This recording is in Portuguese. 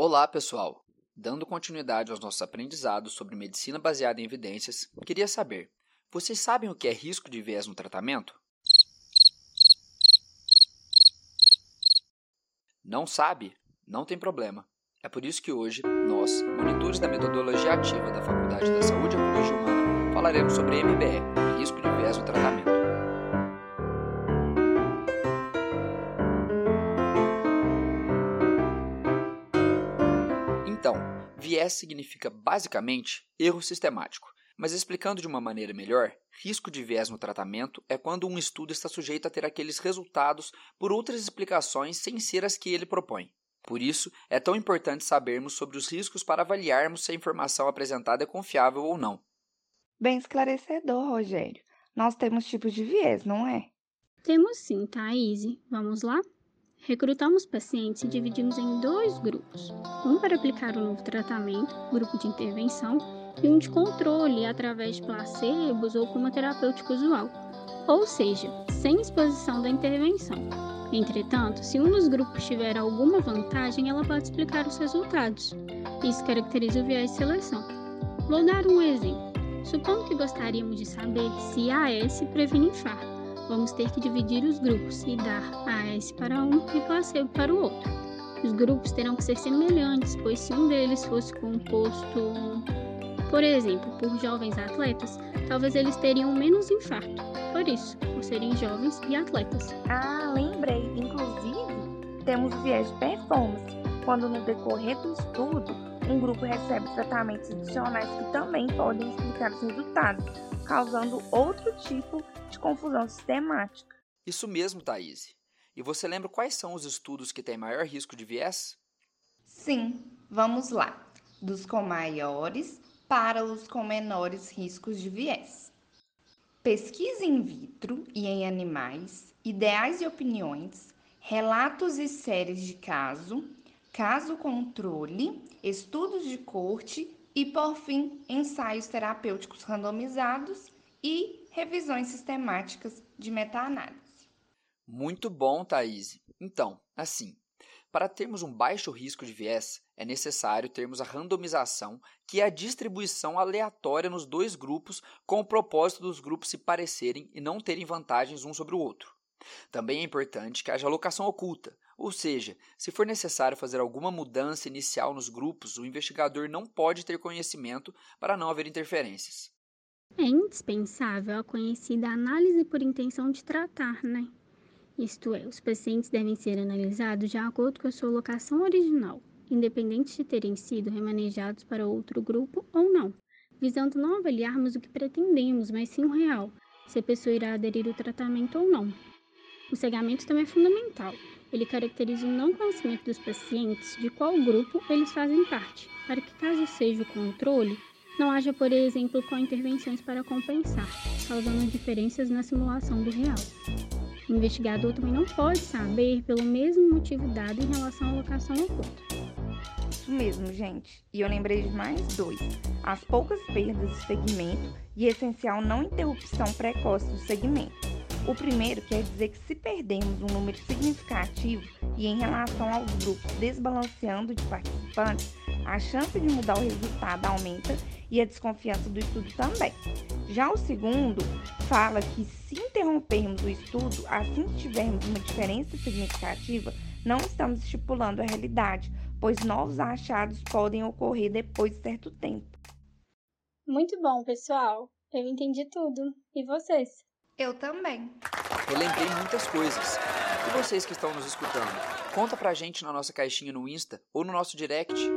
Olá, pessoal! Dando continuidade aos nossos aprendizados sobre medicina baseada em evidências, queria saber: vocês sabem o que é risco de viés no tratamento? Não sabe? Não tem problema. É por isso que hoje, nós, monitores da metodologia ativa da Faculdade da Saúde e Ecologia Humana, falaremos sobre MBE, risco de viés no tratamento. Então, viés significa basicamente erro sistemático. Mas explicando de uma maneira melhor, risco de viés no tratamento é quando um estudo está sujeito a ter aqueles resultados por outras explicações sem ser as que ele propõe. Por isso, é tão importante sabermos sobre os riscos para avaliarmos se a informação apresentada é confiável ou não. Bem esclarecedor, Rogério. Nós temos tipos de viés, não é? Temos sim, Thaís. Vamos lá? Recrutamos pacientes e dividimos em dois grupos: um para aplicar o novo tratamento, grupo de intervenção, e um de controle através de placebos ou cromoterapêutico usual, ou seja, sem exposição da intervenção. Entretanto, se um dos grupos tiver alguma vantagem, ela pode explicar os resultados. Isso caracteriza o viés de seleção. Vou dar um exemplo. Supondo que gostaríamos de saber se AS previne infarto vamos ter que dividir os grupos e dar AS para um e placebo para o outro. Os grupos terão que ser semelhantes, pois se um deles fosse composto, por exemplo, por jovens atletas, talvez eles teriam menos infarto. Por isso, por serem jovens e atletas. Ah, lembrei. Inclusive, temos o viés de performance, quando no decorrer do estudo, um grupo recebe tratamentos adicionais que também podem explicar os resultados, causando outro tipo de confusão sistemática. Isso mesmo, Thaís. E você lembra quais são os estudos que têm maior risco de viés? Sim, vamos lá. Dos com maiores para os com menores riscos de viés. Pesquisa in vitro e em animais, ideais e opiniões, relatos e séries de caso, caso controle, estudos de corte e, por fim, ensaios terapêuticos randomizados e revisões sistemáticas de meta-análise. Muito bom, Thaís. Então, assim, para termos um baixo risco de viés, é necessário termos a randomização, que é a distribuição aleatória nos dois grupos, com o propósito dos grupos se parecerem e não terem vantagens um sobre o outro. Também é importante que haja alocação oculta, ou seja, se for necessário fazer alguma mudança inicial nos grupos, o investigador não pode ter conhecimento para não haver interferências. É indispensável a conhecida análise por intenção de tratar, né? Isto é, os pacientes devem ser analisados de acordo com a sua locação original, independente de terem sido remanejados para outro grupo ou não, visando não avaliarmos o que pretendemos, mas sim o real, se a pessoa irá aderir ao tratamento ou não. O cegamento também é fundamental. Ele caracteriza o não conhecimento dos pacientes de qual grupo eles fazem parte, para que, caso seja o controle, não haja, por exemplo, com intervenções para compensar, causando diferenças na simulação do real. O investigador também não pode saber pelo mesmo motivo dado em relação à locação oculta. Isso mesmo, gente. E eu lembrei de mais dois: as poucas perdas do segmento e essencial não interrupção precoce do segmento. O primeiro quer dizer que se perdemos um número significativo e em relação aos grupos desbalanceando de participantes, a chance de mudar o resultado aumenta e a desconfiança do estudo também. Já o segundo fala que se interrompermos o estudo assim que tivermos uma diferença significativa, não estamos estipulando a realidade, pois novos achados podem ocorrer depois de certo tempo. Muito bom, pessoal. Eu entendi tudo. E vocês? Eu também. Eu lembrei muitas coisas. E vocês que estão nos escutando? Conta pra gente na nossa caixinha no Insta ou no nosso direct.